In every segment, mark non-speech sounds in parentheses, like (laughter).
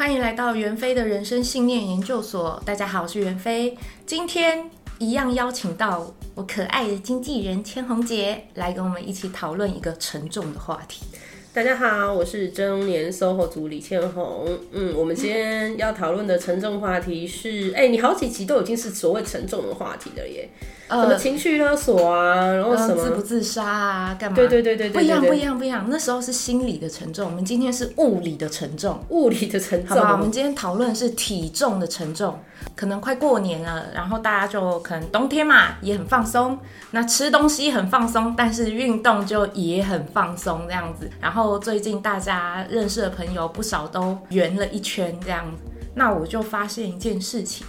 欢迎来到袁飞的人生信念研究所。大家好，我是袁飞。今天一样邀请到我可爱的经纪人千红姐来跟我们一起讨论一个沉重的话题。大家好，我是中年 SOHO 族李千红。嗯，我们今天要讨论的沉重话题是，哎、欸，你好几集都已经是所谓沉重的话题了耶。呃，什么情绪勒索啊，然后什么、呃、自不自杀啊，干嘛？对对对对对，对，不一样不一样不一样。那时候是心理的沉重，我们今天是物理的沉重，物理的沉重。好吧，我们今天讨论是体重的沉重。可能快过年了，然后大家就可能冬天嘛，也很放松。那吃东西很放松，但是运动就也很放松这样子。然后最近大家认识的朋友不少都圆了一圈这样子。那我就发现一件事情。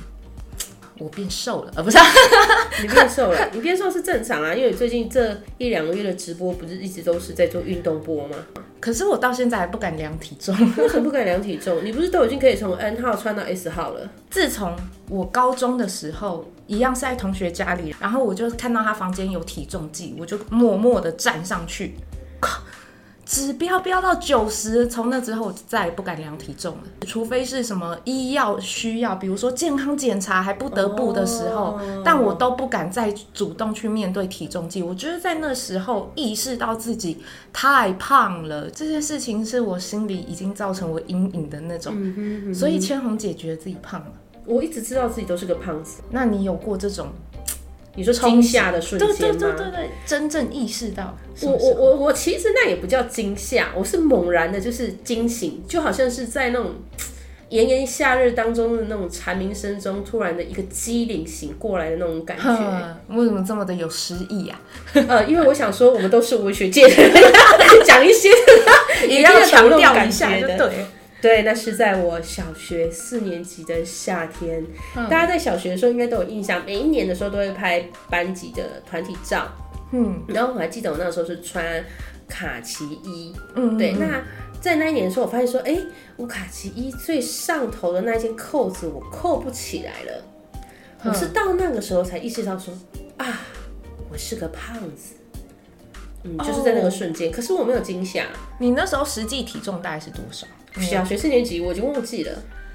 我变瘦了，呃，不是，(laughs) 你变瘦了，你变瘦是正常啊，因为你最近这一两个月的直播不是一直都是在做运动播吗？可是我到现在还不敢量体重，为什么不敢量体重？你不是都已经可以从 N 号穿到 S 号了？(laughs) 自从我高中的时候，一样是在同学家里，然后我就看到他房间有体重计，我就默默的站上去。(laughs) 指标飙到九十，从那之后我就再也不敢量体重了，除非是什么医药需要，比如说健康检查还不得不的时候，但我都不敢再主动去面对体重计。我觉得在那时候意识到自己太胖了，这件事情是我心里已经造成我阴影的那种。所以千红姐觉得自己胖了，我一直知道自己都是个胖子。那你有过这种？你说惊吓的瞬间吗？对对对对对，真正意识到。我我我我其实那也不叫惊吓，我是猛然的，就是惊醒，就好像是在那种炎炎夏日当中的那种蝉鸣声中，突然的一个机灵醒过来的那种感觉。(laughs) 为什么这么的有诗意啊？呃，因为我想说，我们都是文学界的，(laughs) 讲一些也要 (laughs) 强调一下的，对。对，那是在我小学四年级的夏天。嗯、大家在小学的时候应该都有印象，每一年的时候都会拍班级的团体照。嗯，然后我还记得我那时候是穿卡其衣。嗯，对。那在那一年的时候，我发现说，哎，我卡其衣最上头的那件扣子我扣不起来了。嗯、我是到那个时候才意识到说，啊，我是个胖子。嗯，就是在那个瞬间。哦、可是我没有惊吓。你那时候实际体重大概是多少？小学四年级我已经忘记了。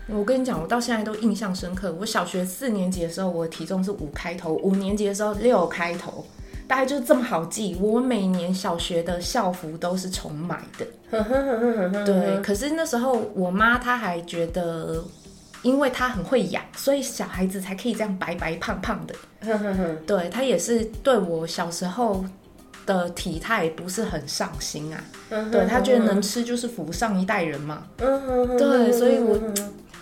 我跟你讲，我到现在都印象深刻。我小学四年级的时候，我的体重是五开头；五年级的时候六开头，大概就这么好记。我每年小学的校服都是重买的。(laughs) 对，可是那时候我妈她还觉得，因为她很会养，所以小孩子才可以这样白白胖胖的。(laughs) 对，她也是对我小时候的体态不是很上心啊，嗯、对，他觉得能吃就是福上一代人嘛，嗯、对，所以我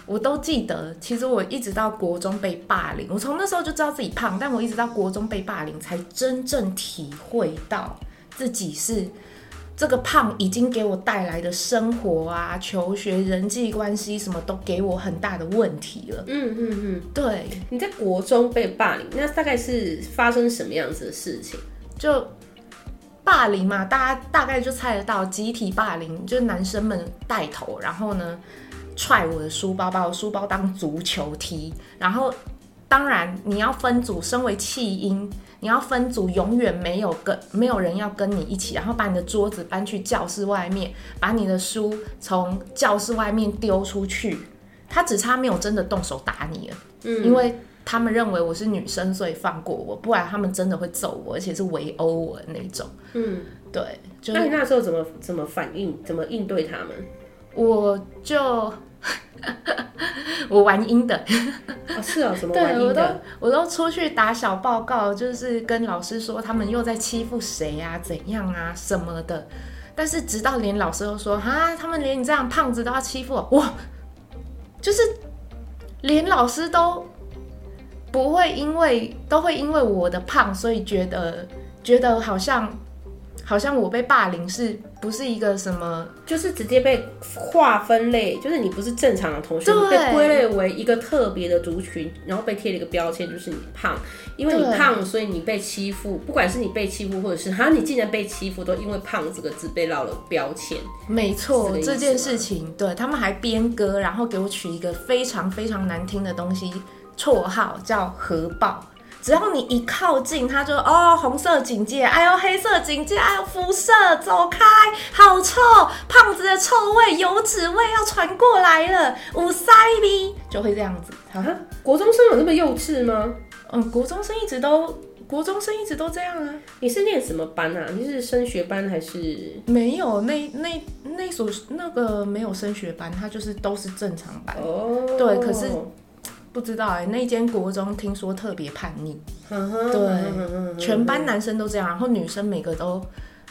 我都记得，其实我一直到国中被霸凌，我从那时候就知道自己胖，但我一直到国中被霸凌，才真正体会到自己是这个胖已经给我带来的生活啊、求学、人际关系什么都给我很大的问题了。嗯嗯嗯，对，你在国中被霸凌，那大概是发生什么样子的事情？就。霸凌嘛，大家大概就猜得到，集体霸凌就是男生们带头，然后呢，踹我的书包，把我书包当足球踢，然后当然你要分组，身为弃婴，你要分组，永远没有跟没有人要跟你一起，然后把你的桌子搬去教室外面，把你的书从教室外面丢出去，他只差没有真的动手打你了，因为。他们认为我是女生，所以放过我，不然他们真的会揍我，而且是围殴我的那种。嗯，对。就、那你那时候怎么怎么反应，怎么应对他们？我就 (laughs) 我玩阴的。哦，是啊，什么玩阴的？我都我都出去打小报告，就是跟老师说他们又在欺负谁啊，怎样啊什么的。但是直到连老师都说啊，他们连你这样胖子都要欺负我，哇，就是连老师都。不会因为都会因为我的胖，所以觉得觉得好像好像我被霸凌是不是一个什么？就是直接被划分类，就是你不是正常的同学，对被归类为一个特别的族群，然后被贴了一个标签，就是你胖，因为你胖，所以你被欺负。不管是你被欺负，或者是哈你竟然被欺负，都因为胖这个字被烙了标签。没错，这，这件事情，对他们还编歌，然后给我取一个非常非常难听的东西。绰号叫“核爆”，只要你一靠近，他就哦，红色警戒，哎呦，黑色警戒，哎呦，辐射，走开，好臭，胖子的臭味，油脂味要传过来了，五塞逼，就会这样子。啊，国中生有那么幼稚吗？嗯，国中生一直都，国中生一直都这样啊。你是念什么班啊？你是升学班还是？没有，那那那所那个没有升学班，他就是都是正常班。哦，对，可是不知道哎、欸，那间国中听说特别叛逆。对，全班男生都这样，然后女生每个都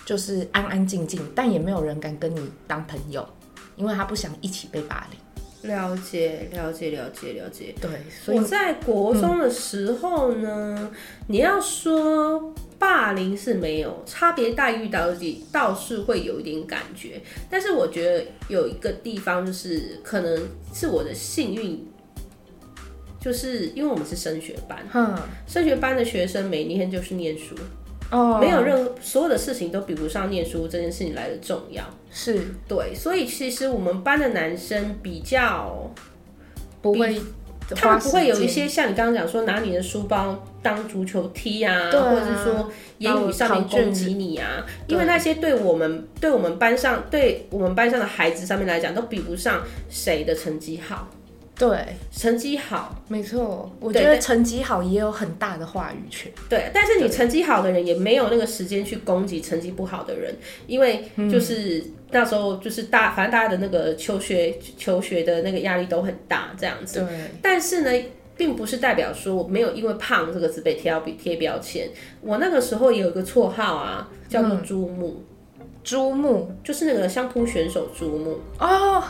就是安安静静，但也没有人敢跟你当朋友，因为他不想一起被霸凌。了解，了解，了解，了解。对，所以我在国中的时候呢，嗯、你要说霸凌是没有差别待遇，到底倒是会有一点感觉。但是我觉得有一个地方就是，可能是我的幸运，就是因为我们是升学班，嗯，升学班的学生每天就是念书。哦，没有任何所有的事情都比不上念书这件事情来的重要，是。对，所以其实我们班的男生比较不会，他们不会有一些像你刚刚讲说拿你的书包当足球踢啊，啊，或者是说言语上面攻击你啊，因为那些对我们对我们班上对我们班上的孩子上面来讲都比不上谁的成绩好。对，成绩好，没错。我觉得成绩好也有很大的话语权。对，但是你成绩好的人也没有那个时间去攻击成绩不好的人，因为就是、嗯、那时候就是大，反正大家的那个求学求学的那个压力都很大，这样子。对。但是呢，并不是代表说我没有因为胖这个字被贴标贴标签。我那个时候也有一个绰号啊，叫做猪木。猪、嗯、木就是那个相扑选手猪木哦，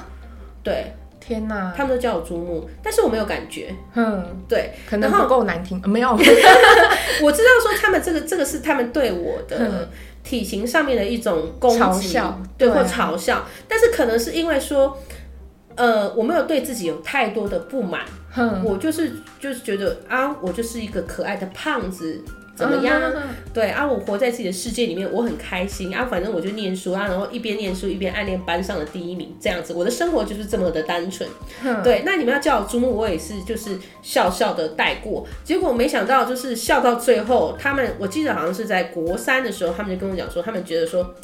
对。天呐，他们都叫我猪木，但是我没有感觉。嗯，对，可能不够难听，没有。(laughs) 我知道说他们这个这个是他们对我的体型上面的一种攻击，嘲笑，对，或嘲笑。但是可能是因为说，呃，我没有对自己有太多的不满，我就是就是觉得啊，我就是一个可爱的胖子。怎么样？嗯、对啊，我活在自己的世界里面，我很开心啊。反正我就念书啊，然后一边念书一边暗恋班上的第一名，这样子，我的生活就是这么的单纯。嗯、对，那你们要叫我朱木，我也是就是笑笑的带过。结果没想到，就是笑到最后，他们我记得好像是在国三的时候，他们就跟我讲说，他们觉得说，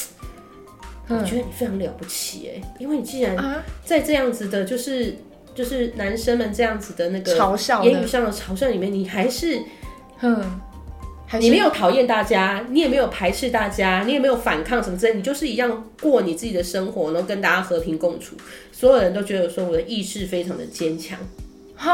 嗯、我觉得你非常了不起哎，因为你既然在这样子的，就是就是男生们这样子的那个嘲笑言语上的嘲笑里面，你还是嗯。你没有讨厌大家，你也没有排斥大家，你也没有反抗什么之类，你就是一样过你自己的生活，然后跟大家和平共处。所有人都觉得说我的意志非常的坚强。好，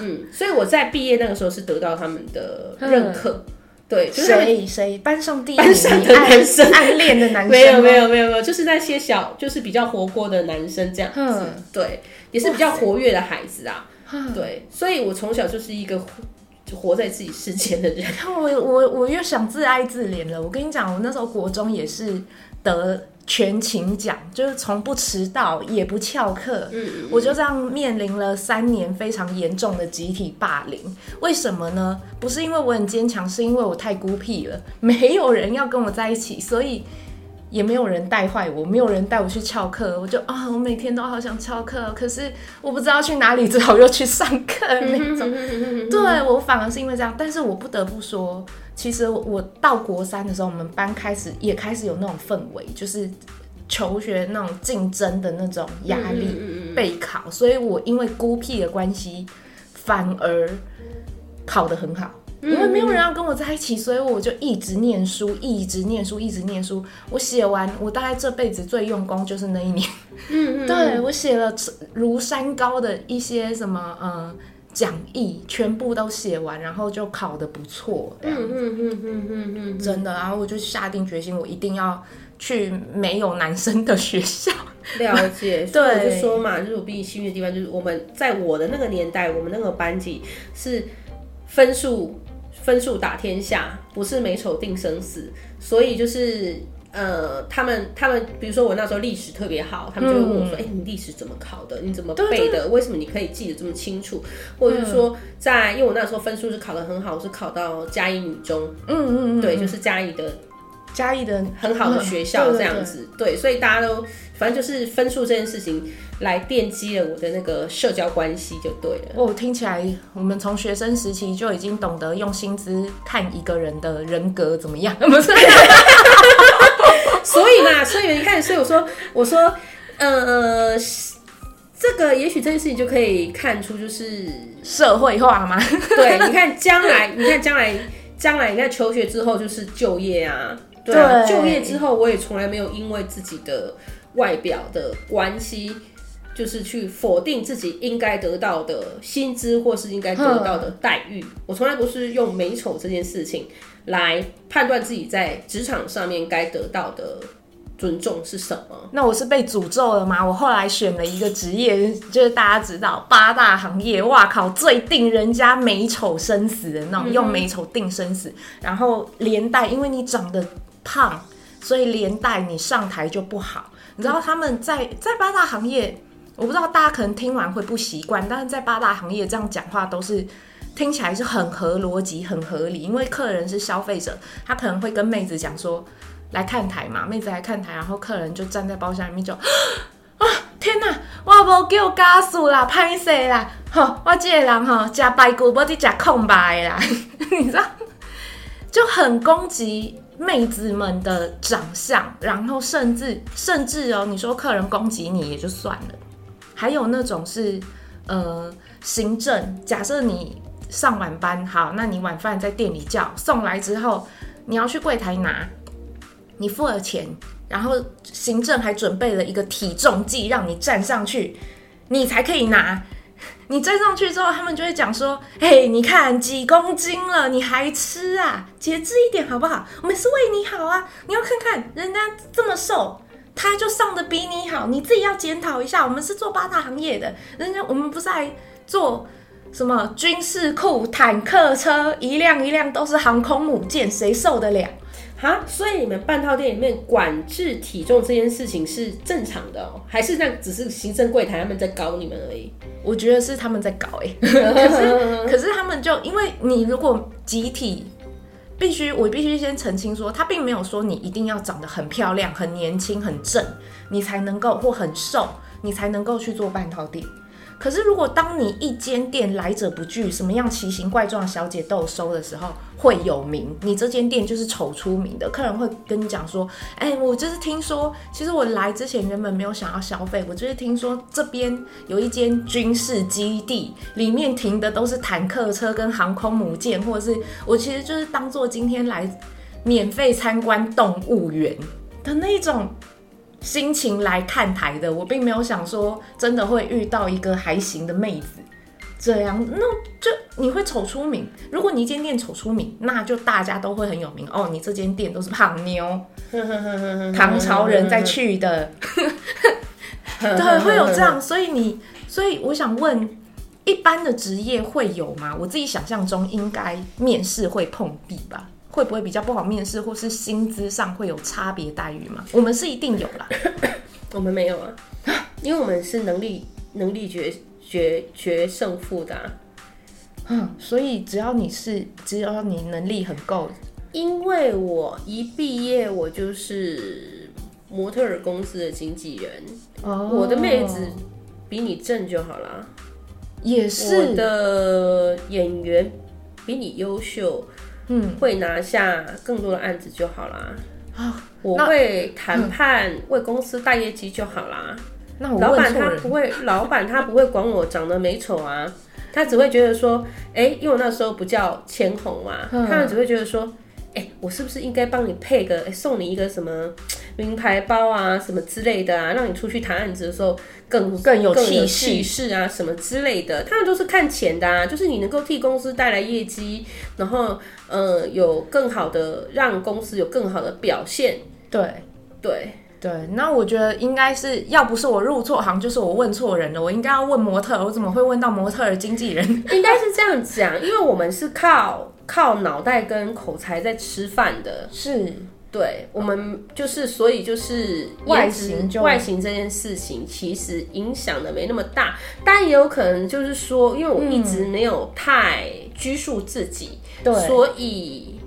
嗯，所以我在毕业那个时候是得到他们的认可。嗯、对，谁谁班上第一班上的男生暗恋的男生？(laughs) 没有没有没有没有，就是那些小就是比较活泼的男生这样子。嗯、对，也是比较活跃的孩子啊。对，所以我从小就是一个。就活在自己世界的人，我我我又想自哀自怜了。我跟你讲，我那时候国中也是得全勤奖，就是从不迟到也不翘课，嗯，嗯，嗯，我就这样面临了三年非常严重的集体霸凌。为什么呢？不是因为我很坚强，是因为我太孤僻了，没有人要跟我在一起，所以。也没有人带坏我，没有人带我去翘课，我就啊、哦，我每天都好想翘课，可是我不知道去哪里，只好又去上课那种。(laughs) 对，我反而是因为这样，但是我不得不说，其实我到国三的时候，我们班开始也开始有那种氛围，就是求学那种竞争的那种压力，备考，所以我因为孤僻的关系，反而考得很好。因为没有人要跟我在一起，所以我就一直念书，一直念书，一直念书。我写完，我大概这辈子最用功就是那一年。嗯嗯，对，我写了如山高的一些什么呃讲义，全部都写完，然后就考得不错。嗯嗯嗯嗯嗯嗯，真的。然后我就下定决心，我一定要去没有男生的学校。了解，对，(laughs) 所以我就说嘛，就是我比你幸运的地方，就是我们在我的那个年代，我们那个班级是分数。分数打天下，不是美丑定生死，所以就是呃，他们他们，比如说我那时候历史特别好，他们就会问我说：“哎、嗯欸，你历史怎么考的？你怎么背的？为什么你可以记得这么清楚？”或者是说，在因为我那时候分数是考得很好，我是考到嘉义女中，嗯嗯嗯，对，就是嘉义的。嘉义的很好的学校这样子，对，所以大家都反正就是分数这件事情来奠基了我的那个社交关系就对了。哦，听起来我们从学生时期就已经懂得用薪资看一个人的人格怎么样，不是？所以嘛，所以你看，所以我说，我说，呃，这个也许这件事情就可以看出就是社会化吗？对，你看将来，(laughs) 你看将来，将来你看求学之后就是就业啊。对啊，就业之后，我也从来没有因为自己的外表的关系，就是去否定自己应该得到的薪资或是应该得到的待遇。我从来不是用美丑这件事情来判断自己在职场上面该得到的尊重是什么。那我是被诅咒了吗？我后来选了一个职业，就是大家知道八大行业，哇靠，最定人家美丑生死的那种，用美丑定生死，然后连带因为你长得。胖，所以连带你上台就不好。你知道他们在在八大行业，我不知道大家可能听完会不习惯，但是在八大行业这样讲话都是听起来是很合逻辑、很合理。因为客人是消费者，他可能会跟妹子讲说来看台嘛，妹子来看台，然后客人就站在包厢里面就 (gasps) 啊天哪，我无叫家属啦，歹势啦，吼，我这个人吼吃排骨，不是吃空白啦，(laughs) 你知道 (laughs) 就很攻击。妹子们的长相，然后甚至甚至哦，你说客人攻击你也就算了，还有那种是呃行政，假设你上晚班，好，那你晚饭在店里叫送来之后，你要去柜台拿，你付了钱，然后行政还准备了一个体重计让你站上去，你才可以拿。你站上去之后，他们就会讲说：“嘿，你看几公斤了，你还吃啊？节制一点好不好？我们是为你好啊！你要看看人家这么瘦，他就上的比你好，你自己要检讨一下。我们是做八大行业的，人家我们不是来做什么军事库、坦克车，一辆一辆都是航空母舰，谁受得了？”哈，所以你们半套店里面管制体重这件事情是正常的哦？还是那只是行政柜台他们在搞你们而已？我觉得是他们在搞哎，(laughs) 可是可是他们就因为你如果集体必须，我必须先澄清说，他并没有说你一定要长得很漂亮、很年轻、很正，你才能够或很瘦，你才能够去做半套店。可是，如果当你一间店来者不拒，什么样奇形怪状小姐都有收的时候，会有名。你这间店就是丑出名的，客人会跟你讲说：“哎、我就是听说，其实我来之前原本没有想要消费，我就是听说这边有一间军事基地，里面停的都是坦克车跟航空母舰，或者是我其实就是当做今天来免费参观动物园的那种。”心情来看台的，我并没有想说真的会遇到一个还行的妹子，这样那就你会丑出名。如果你一间店丑出名，那就大家都会很有名哦。你这间店都是胖妞，唐朝人在去的，(laughs) 对，会有这样。所以你，所以我想问，一般的职业会有吗？我自己想象中应该面试会碰壁吧。会不会比较不好面试，或是薪资上会有差别待遇吗？我们是一定有啦，(coughs) 我们没有啊，因为我们是能力能力决决决胜负的啊。嗯，所以只要你是只要你能力很够，因为我一毕业我就是模特儿公司的经纪人，哦，我的妹子比你正就好啦。也是，我的演员比你优秀。嗯，会拿下更多的案子就好啦。啊，我会谈判，为公司带业绩就好啦。那我老板他不会，(laughs) 老板他不会管我长得美丑啊，他只会觉得说，哎、欸，因为我那时候不叫千红嘛，他们只会觉得说，哎、欸，我是不是应该帮你配个，欸，送你一个什么名牌包啊，什么之类的啊，让你出去谈案子的时候。更更有气势啊，什么之类的，他们都是看钱的啊，就是你能够替公司带来业绩，然后呃有更好的让公司有更好的表现。对对对，那我觉得应该是要不是我入错行，就是我问错人了。我应该要问模特，我怎么会问到模特的经纪人？(laughs) 应该是这样讲，因为我们是靠靠脑袋跟口才在吃饭的。是。对，我们就是，所以就是外形，外形这件事情其实影响的没那么大，但也有可能就是说，因为我一直没有太拘束自己，对，所以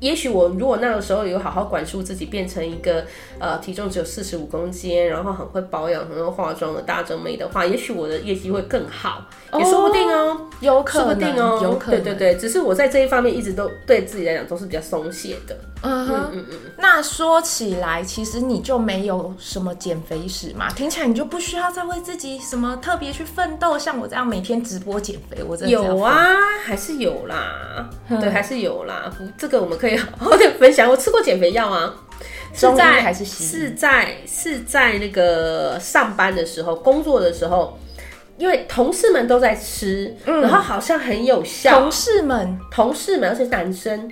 也许我如果那个时候有好好管束自己，变成一个呃体重只有四十五公斤，然后很会保养、很会化妆的大正妹的话，也许我的业绩会更好，哦、也说不定哦，有可能，说不定哦，有可能，对对对，只是我在这一方面一直都对自己来讲都是比较松懈的。嗯哼嗯嗯，那说起来，其实你就没有什么减肥史嘛？听起来你就不需要再为自己什么特别去奋斗，像我这样每天直播减肥，我真的有啊，还是有啦，嗯、对，还是有啦。这个我们可以好好的分享。我吃过减肥药啊，是在还是是在是在那个上班的时候，工作的时候，因为同事们都在吃，嗯、然后好像很有效。同事们，同事们，而且是男生。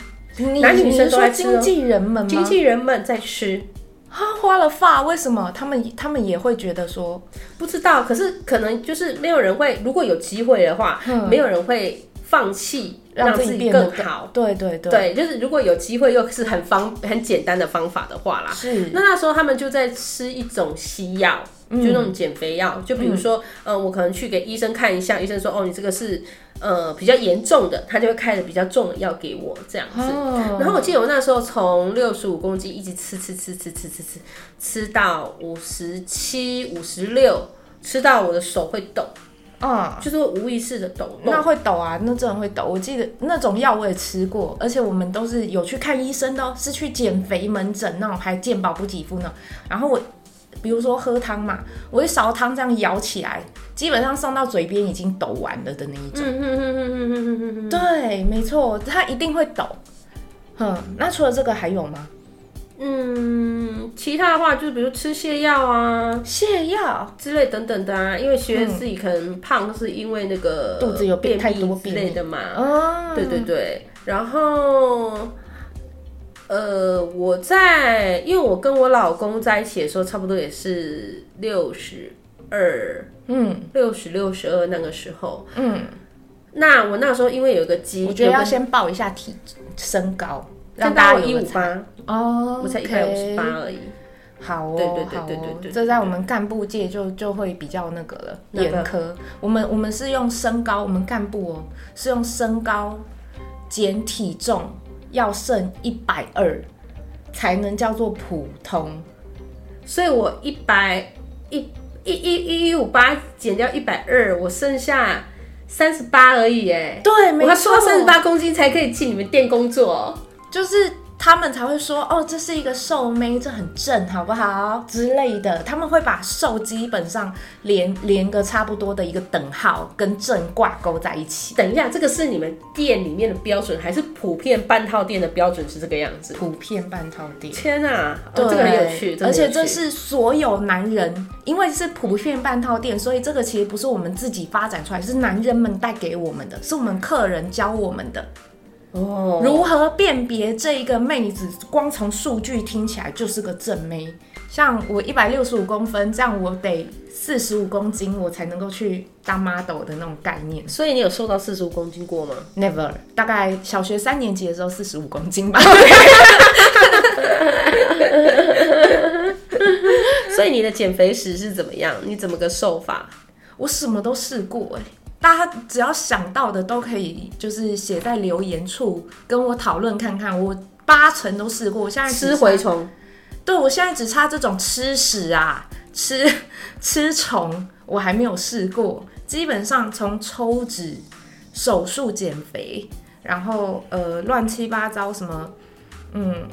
男女生都在吃，经纪人们吗？经纪人们在吃，啊，花了发，为什么他们他们也会觉得说不知道？可是可能就是没有人会，如果有机会的话，嗯、没有人会放弃让自己更好。对对对，对，就是如果有机会又是很方很简单的方法的话啦，是。那那时候他们就在吃一种西药。就那种减肥药，就比如说，呃，我可能去给医生看一下，医生说，哦，你这个是，呃，比较严重的，他就会开的比较重的药给我这样子。然后我记得我那时候从六十五公斤一直吃吃吃吃吃吃吃吃到五十七、五十六，吃到我的手会抖，啊，就是无意识的抖。那会抖啊，那真的会抖。我记得那种药我也吃过，而且我们都是有去看医生的，是去减肥门诊那种，还健保补给付呢。然后我。比如说喝汤嘛，我一勺汤这样舀起来，基本上送到嘴边已经抖完了的那一种。嗯嗯嗯嗯嗯嗯嗯对，没错，它一定会抖。哼，那除了这个还有吗？嗯，其他的话就是比如吃泻药啊、泻药之类等等的啊，因为觉得自己可能胖是因为那个肚子有便秘之类的嘛。哦，对对对，然后。呃，我在，因为我跟我老公在一起的时候，差不多也是六十二，嗯，六十六十二那个时候，嗯，那我那时候因为有个基，我觉得要先报一下体身高，让大家一五八。哦，我才一百五十八而已。好哦，对对对对对对，这在我们干部界就就会比较那个了，严苛。我们我们是用身高，我们干部哦是用身高减体重。要剩一百二才能叫做普通，所以我一百一一一一五八减掉一百二，我剩下三十八而已。哎，对，没错，我瘦三十八公斤才可以进你们店工作，就是。他们才会说哦，这是一个瘦妹，这很正，好不好之类的。他们会把瘦基本上连连个差不多的一个等号，跟正挂钩在一起。等一下，这个是你们店里面的标准，还是普遍半套店的标准是这个样子？普遍半套店。天啊，对，哦，这个很有趣。而且这是所有男人，因为是普遍半套店，所以这个其实不是我们自己发展出来，是男人们带给我们的，是我们客人教我们的。哦，如何辨别这一个妹子？光从数据听起来就是个正妹。像我一百六十五公分，这样我得四十五公斤，我才能够去当 model 的那种概念。所以你有瘦到四十五公斤过吗？Never，大概小学三年级的时候四十五公斤吧。(laughs) 所以你的减肥史是怎么样？你怎么个瘦法？我什么都试过哎、欸。大家只要想到的都可以，就是写在留言处跟我讨论看看。我八成都试过。我现在吃蛔虫，对，我现在只差这种吃屎啊，吃吃虫，我还没有试过。基本上从抽脂、手术减肥，然后呃乱七八糟什么，嗯。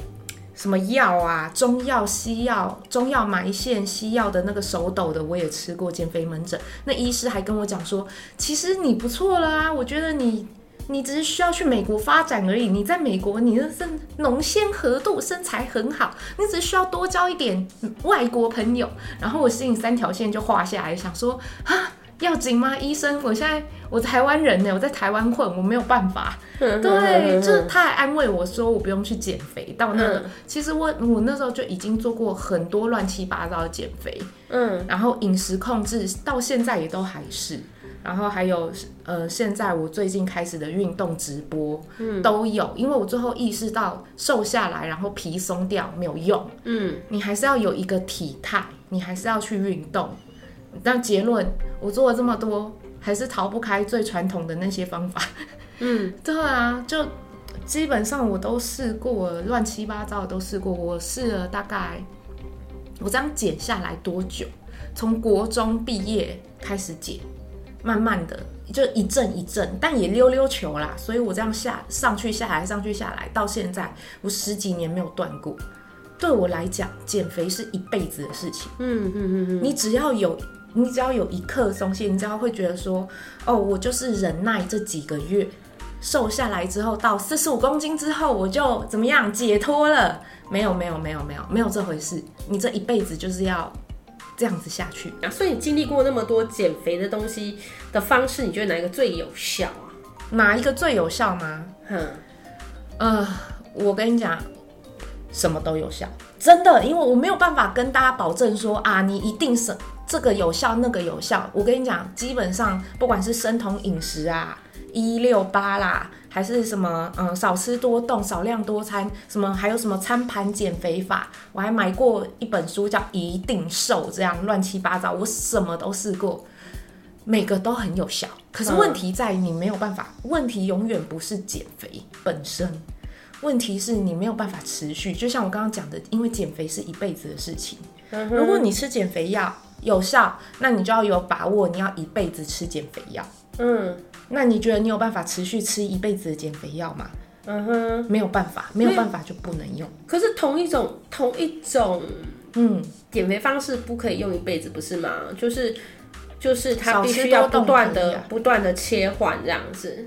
什么药啊？中药、西药，中药埋线，西药的那个手抖的我也吃过。减肥门诊那医师还跟我讲说，其实你不错了啊，我觉得你你只是需要去美国发展而已。你在美国，你的身浓纤合度，身材很好，你只需要多交一点外国朋友。然后我心里三条线就画下来，想说啊。要紧吗，医生？我现在我台湾人呢，我在台湾混，我没有办法。(laughs) 对，就是他还安慰我说，我不用去减肥。到那个，其实我我那时候就已经做过很多乱七八糟的减肥，嗯，然后饮食控制到现在也都还是，然后还有呃，现在我最近开始的运动直播，嗯，都有，因为我最后意识到瘦下来，然后皮松掉没有用，嗯，你还是要有一个体态，你还是要去运动。但结论，我做了这么多，还是逃不开最传统的那些方法。嗯，(laughs) 对啊，就基本上我都试过了，乱七八糟的都试过。我试了大概，我这样减下来多久？从国中毕业开始减，慢慢的就一阵一阵，但也溜溜球啦。所以我这样下上去下来上去下来，到现在我十几年没有断过。对我来讲，减肥是一辈子的事情。嗯嗯嗯嗯，你只要有。你只要有一刻松懈，你只要会觉得说，哦，我就是忍耐这几个月，瘦下来之后，到四十五公斤之后，我就怎么样解脱了？没有，没有，没有，没有，没有这回事。你这一辈子就是要这样子下去。啊，所以你经历过那么多减肥的东西的方式，你觉得哪一个最有效啊？哪一个最有效吗？哼，呃，我跟你讲，什么都有效，真的，因为我没有办法跟大家保证说啊，你一定是。这个有效，那个有效。我跟你讲，基本上不管是生酮饮食啊，一六八啦，还是什么，嗯，少吃多动，少量多餐，什么还有什么餐盘减肥法，我还买过一本书叫《一定瘦》，这样乱七八糟，我什么都试过，每个都很有效。可是问题在于你没有办法，问题永远不是减肥本身，问题是你没有办法持续。就像我刚刚讲的，因为减肥是一辈子的事情，如果你吃减肥药。有效，那你就要有把握，你要一辈子吃减肥药。嗯，那你觉得你有办法持续吃一辈子的减肥药吗？嗯哼，没有办法，没有办法就不能用。可是同一种同一种，嗯，减肥方式不可以用一辈子，不是吗？就是就是它必须要不断的不断的切换这样子。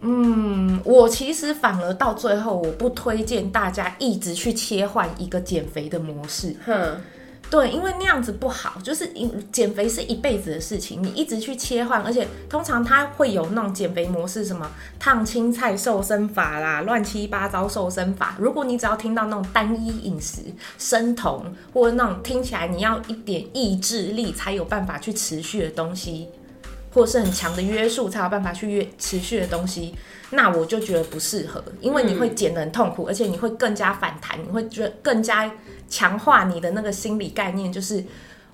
嗯，我其实反而到最后，我不推荐大家一直去切换一个减肥的模式。哼。对，因为那样子不好，就是减肥是一辈子的事情，你一直去切换，而且通常它会有那种减肥模式，什么烫青菜瘦身法啦，乱七八糟瘦身法。如果你只要听到那种单一饮食、生酮，或者那种听起来你要一点意志力才有办法去持续的东西，或是很强的约束才有办法去约持续的东西，那我就觉得不适合，因为你会减得很痛苦，而且你会更加反弹，你会觉得更加。强化你的那个心理概念，就是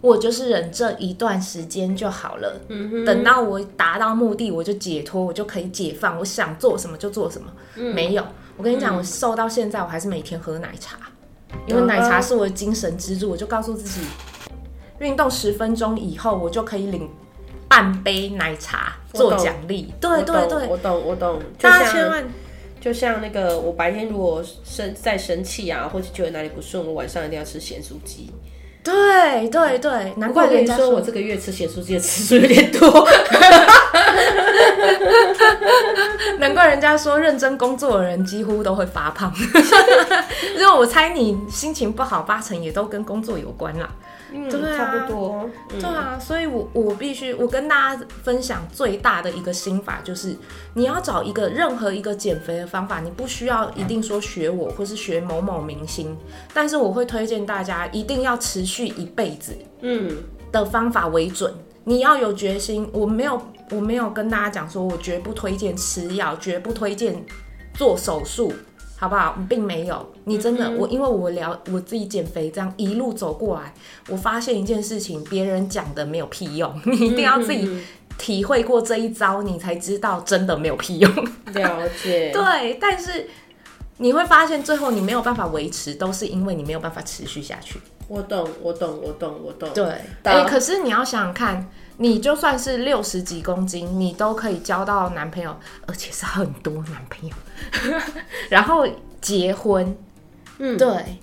我就是忍这一段时间就好了。嗯，等到我达到目的，我就解脱，我就可以解放，我想做什么就做什么。嗯、没有，我跟你讲，嗯、我瘦到现在，我还是每天喝奶茶，因为奶茶是我的精神支柱。我就告诉自己，运动十分钟以后，我就可以领半杯奶茶做奖励。对对对，我懂我懂，大家千万。就像那个，我白天如果生在生气啊，或者觉得哪里不顺，我晚上一定要吃咸酥鸡。对对对，难怪人家说我这个月吃咸酥鸡的次数有点多。(laughs) 难怪人家说认真工作的人几乎都会发胖。(laughs) 因为我猜你心情不好，八成也都跟工作有关啦。嗯，对啊，差不多。嗯、对啊，所以我我必须我跟大家分享最大的一个心法就是，你要找一个任何一个减肥的方法，你不需要一定说学我或是学某某明星，但是我会推荐大家一定要持续一辈子，嗯，的方法为准。嗯、你要有决心，我没有我没有跟大家讲说我绝不推荐吃药，绝不推荐做手术。好不好？并没有，你真的，嗯、我因为我聊我自己减肥，这样一路走过来，我发现一件事情，别人讲的没有屁用，(laughs) 你一定要自己体会过这一招，你才知道真的没有屁用。了解。(laughs) 对，但是你会发现最后你没有办法维持，都是因为你没有办法持续下去。我懂，我懂，我懂，我懂。对，哎、欸，可是你要想想看。你就算是六十几公斤，你都可以交到男朋友，而且是很多男朋友，(laughs) 然后结婚。嗯，对。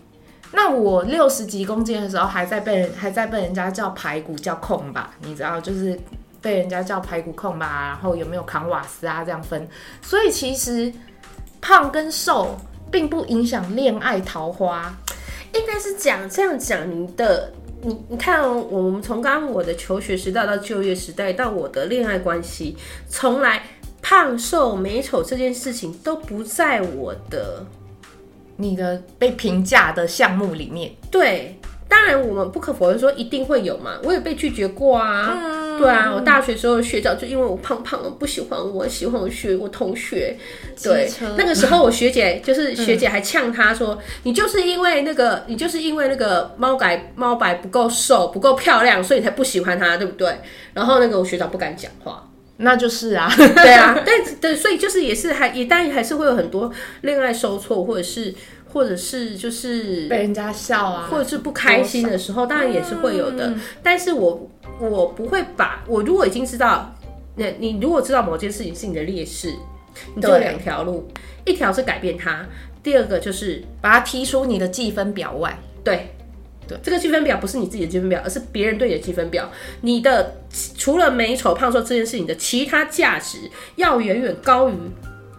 那我六十几公斤的时候，还在被人还在被人家叫排骨叫控吧？你知道，就是被人家叫排骨控吧？然后有没有扛瓦斯啊？这样分。所以其实胖跟瘦并不影响恋爱桃花，应该是讲这样讲你的。你你看哦，我们从刚刚我的求学时代到就业时代到我的恋爱关系，从来胖瘦美丑这件事情都不在我的你的被评价的项目里面。对，当然我们不可否认说一定会有嘛，我也被拒绝过啊。嗯对啊，我大学时候学长就因为我胖胖不喜欢我，喜欢我学我同学。对，那个时候我学姐就是学姐还呛他说：“嗯、你就是因为那个，你就是因为那个猫改猫白不够瘦不够漂亮，所以你才不喜欢他，对不对？”然后那个我学长不敢讲话。那就是啊，对啊，但 (laughs) 对，所以就是也是还也当然还是会有很多恋爱受挫，或者是或者是就是被人家笑啊，或者是不开心的时候，当然也是会有的。嗯、但是我我不会把我如果已经知道，那你如果知道某件事情是你的劣势，你就两条路，一条是改变它，第二个就是把它踢出你的计分表外，对。这个积分表不是你自己的积分表，而是别人对你的积分表。你的除了美丑胖瘦这件事情的其他价值，要远远高于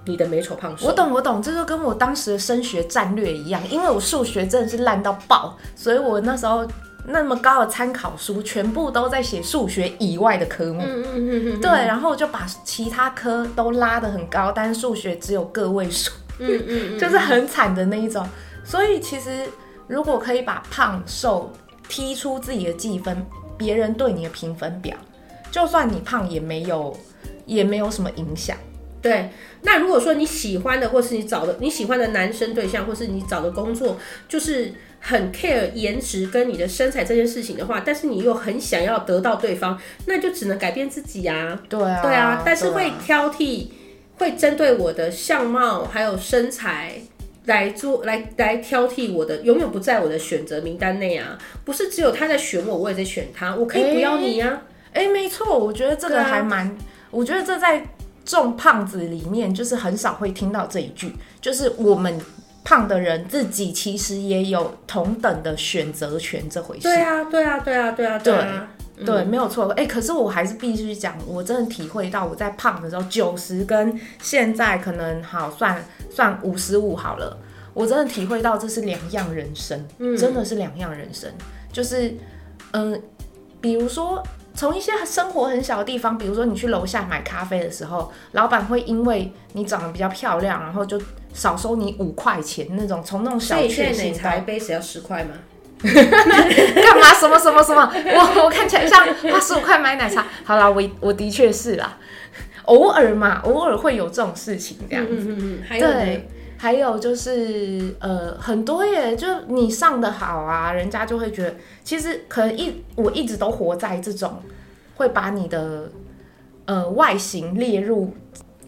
你的美丑胖瘦。我懂，我懂，这就跟我当时的升学战略一样，因为我数学真的是烂到爆，所以我那时候那么高的参考书全部都在写数学以外的科目。嗯嗯嗯嗯。对，然后就把其他科都拉得很高，但是数学只有个位数。嗯嗯，(laughs) 就是很惨的那一种。所以其实。如果可以把胖瘦踢出自己的计分，别人对你的评分表，就算你胖也没有，也没有什么影响。对，那如果说你喜欢的，或是你找的你喜欢的男生对象，或是你找的工作，就是很 care 颜值跟你的身材这件事情的话，但是你又很想要得到对方，那就只能改变自己呀。对啊，对啊，但是会挑剔，会针对我的相貌还有身材。来做来来挑剔我的，永远不在我的选择名单内啊！不是只有他在选我，我也在选他。我可以不要你呀？哎，没错，我觉得这个还蛮，我觉得这在重胖子里面就是很少会听到这一句，就是我们胖的人自己其实也有同等的选择权这回事。对啊，对啊，对啊，对啊，对啊。对，没有错。哎、欸，可是我还是必须讲，我真的体会到我在胖的时候，九十跟现在可能好算算五十五好了。我真的体会到这是两样人生，嗯、真的是两样人生。就是，嗯、呃，比如说从一些生活很小的地方，比如说你去楼下买咖啡的时候，老板会因为你长得比较漂亮，然后就少收你五块钱那种。从那种小确幸，奶茶一杯只要十块吗？干嘛？什么什么什么？我我看起来像花十五块买奶茶？好啦，我我的确是啦，偶尔嘛，偶尔会有这种事情这样子。嗯嗯嗯，对，还有就是呃，很多耶，就你上的好啊，人家就会觉得，其实可能一我一直都活在这种会把你的呃外形列入。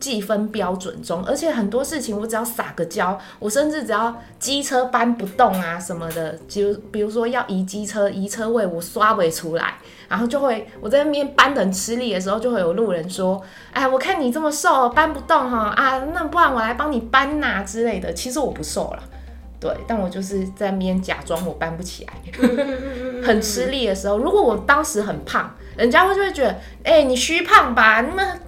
计分标准中，而且很多事情我只要撒个娇，我甚至只要机车搬不动啊什么的，就比如说要移机车移车位，我刷不出来，然后就会我在那边搬得很吃力的时候，就会有路人说：“哎，我看你这么瘦，搬不动哈啊，那不然我来帮你搬呐、啊、之类的。”其实我不瘦了，对，但我就是在那边假装我搬不起来，(laughs) 很吃力的时候。如果我当时很胖，人家会就会觉得：“哎、欸，你虚胖吧？你们。”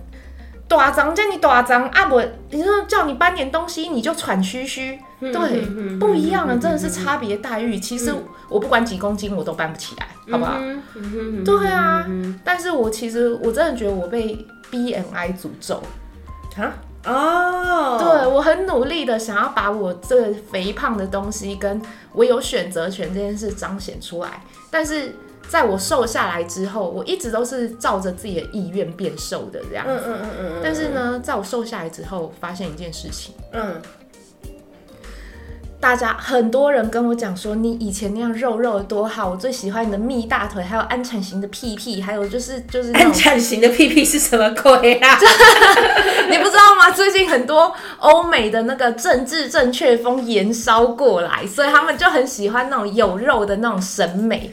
大张叫你大张啊我，你说叫你搬点东西你就喘吁吁，对，不一样啊，真的是差别待遇。其实我不管几公斤我都搬不起来，好不好？对啊，但是我其实我真的觉得我被 BMI 诅咒。啊哦，对，我很努力的想要把我这个肥胖的东西跟我有选择权这件事彰显出来，但是。在我瘦下来之后，我一直都是照着自己的意愿变瘦的这样子。嗯嗯嗯嗯。但是呢，在我瘦下来之后，发现一件事情。嗯。大家很多人跟我讲说，你以前那样肉肉的多好，我最喜欢你的蜜大腿，还有安产型的屁屁，还有就是就是。安产型的屁屁是什么鬼啊？(laughs) 你不知道吗？最近很多欧美的那个政治正确风延烧过来，所以他们就很喜欢那种有肉的那种审美。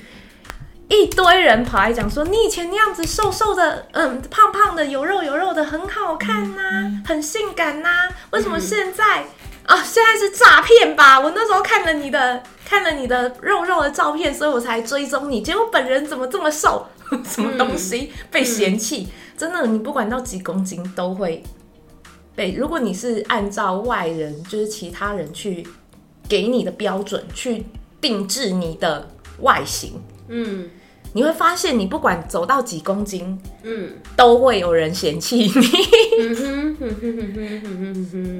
一堆人跑来讲说，你以前那样子瘦瘦的，嗯，胖胖的，有肉有肉的，很好看呐、很性感呐、啊。为什么现在啊、哦？现在是诈骗吧？我那时候看了你的，看了你的肉肉的照片，所以我才追踪你。结果本人怎么这么瘦？(laughs) 什么东西被嫌弃？嗯、真的，你不管到几公斤都会被。如果你是按照外人，就是其他人去给你的标准去定制你的外形，嗯。你会发现，你不管走到几公斤，嗯，都会有人嫌弃你。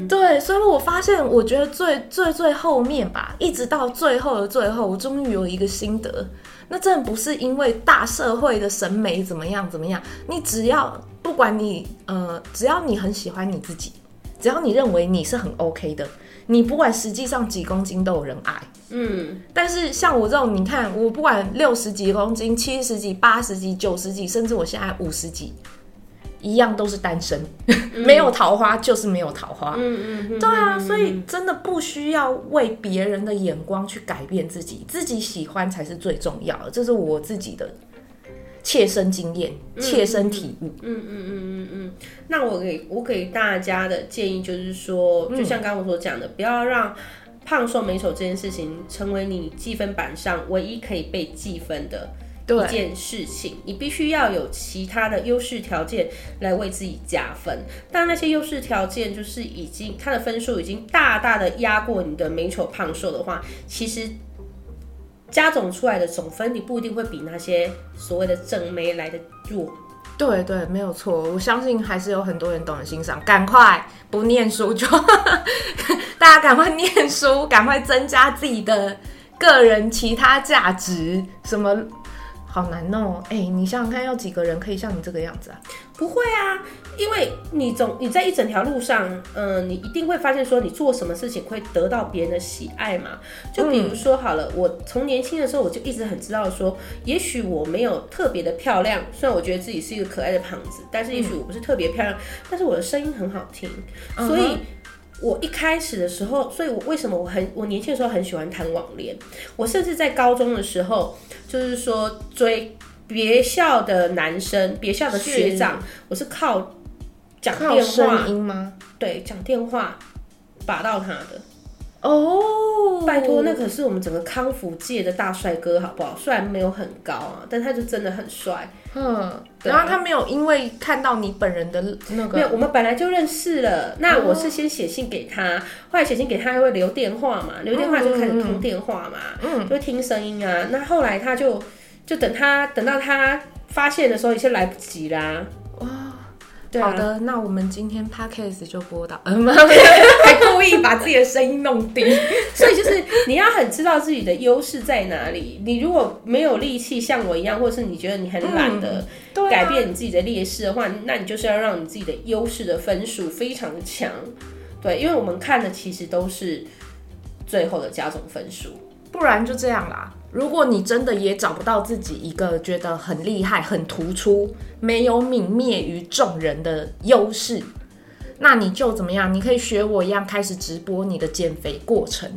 对，所以我发现，我觉得最最最后面吧，一直到最后的最后，我终于有一个心得。那真的不是因为大社会的审美怎么样怎么样，你只要不管你呃，只要你很喜欢你自己，只要你认为你是很 OK 的。你不管实际上几公斤都有人爱，嗯，但是像我这种，你看我不管六十几公斤、七十几、八十几、九十几，甚至我现在五十几，一样都是单身，嗯、没有桃花就是没有桃花。嗯嗯，嗯对啊，所以真的不需要为别人的眼光去改变自己，自己喜欢才是最重要的。这是我自己的切身经验、切身体悟。嗯嗯嗯嗯嗯。那我给我给大家的建议就是说，就像刚刚我所讲的，不要让胖瘦美丑这件事情成为你积分板上唯一可以被计分的。一件事情，你必须要有其他的优势条件来为自己加分。但那些优势条件就是已经它的分数已经大大的压过你的美丑胖瘦的话，其实加总出来的总分，你不一定会比那些所谓的正妹来的弱。对对，没有错。我相信还是有很多人懂得欣赏。赶快不念书就，(laughs) 大家赶快念书，赶快增加自己的个人其他价值，什么？好难哦，哎、欸，你想想看，要几个人可以像你这个样子啊？不会啊，因为你总你在一整条路上，嗯、呃，你一定会发现说，你做什么事情会得到别人的喜爱嘛。就比如说好了，嗯、我从年轻的时候我就一直很知道说，也许我没有特别的漂亮，虽然我觉得自己是一个可爱的胖子，但是也许我不是特别漂亮，嗯、但是我的声音很好听，所以。我一开始的时候，所以我为什么我很我年轻的时候很喜欢谈网恋？我甚至在高中的时候，就是说追别校的男生，别校的学长，是我是靠讲电话声音吗？对，讲电话把到他的。哦，拜托，那可是我们整个康复界的大帅哥，好不好？虽然没有很高啊，但他就真的很帅。嗯，然后他没有因为看到你本人的那个，没有，我们本来就认识了。那我是先写信给他，后来写信给他，还会留电话嘛？留电话就开始通电话嘛，嗯，就听声音啊。那后来他就就等他等到他发现的时候，已经来不及啦。哇，对啊，好的，那我们今天 podcast 就播到，嗯，(laughs) 还故意把自己的声音弄低，(laughs) 所以就是你要很知道自己的优势在哪里。你如果没有力气像我一样，或者是你觉得你很懒得改变你自己的劣势的话，嗯啊、那你就是要让你自己的优势的分数非常的强。对，因为我们看的其实都是最后的加总分数，不然就这样啦。如果你真的也找不到自己一个觉得很厉害、很突出、没有泯灭于众人的优势。那你就怎么样？你可以学我一样开始直播你的减肥过程。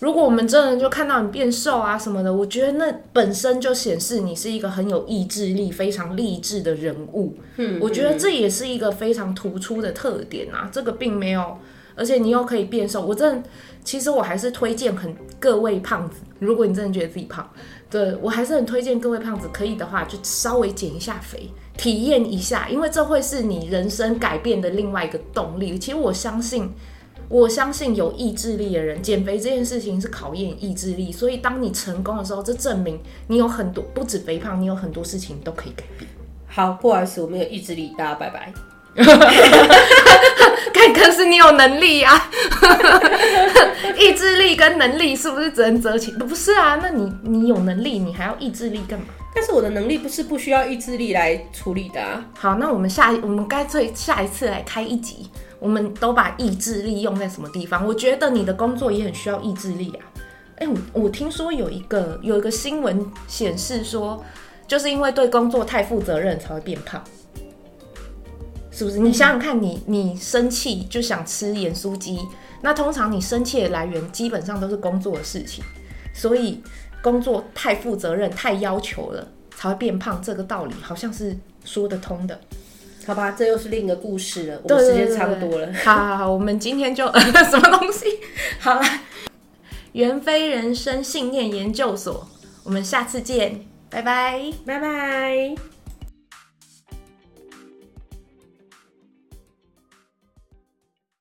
如果我们真的就看到你变瘦啊什么的，我觉得那本身就显示你是一个很有意志力、非常励志的人物。嗯，我觉得这也是一个非常突出的特点啊。这个并没有，而且你又可以变瘦。我真的，其实我还是推荐很各位胖子，如果你真的觉得自己胖，对，我还是很推荐各位胖子，可以的话就稍微减一下肥。体验一下，因为这会是你人生改变的另外一个动力。其实我相信，我相信有意志力的人，减肥这件事情是考验意志力。所以当你成功的时候，这证明你有很多不止肥胖，你有很多事情都可以改变。好，不好意思，我没有意志力，大家拜拜。(laughs) 看，可是你有能力啊！(laughs) 意志力跟能力是不是只能择其？不是啊，那你你有能力，你还要意志力干嘛？但是我的能力不是不需要意志力来处理的啊。好，那我们下我们干脆下一次来开一集，我们都把意志力用在什么地方？我觉得你的工作也很需要意志力啊。哎、欸，我我听说有一个有一个新闻显示说，就是因为对工作太负责任才会变胖，是不是？你想想看你，你你生气就想吃盐酥鸡，那通常你生气的来源基本上都是工作的事情，所以。工作太负责任、太要求了，才会变胖。这个道理好像是说得通的，好吧？这又是另一个故事了。我们时间差不多了。好好好，我们今天就 (laughs) 什么东西？好了，(laughs) 袁飞人生信念研究所，我们下次见，拜拜，拜拜。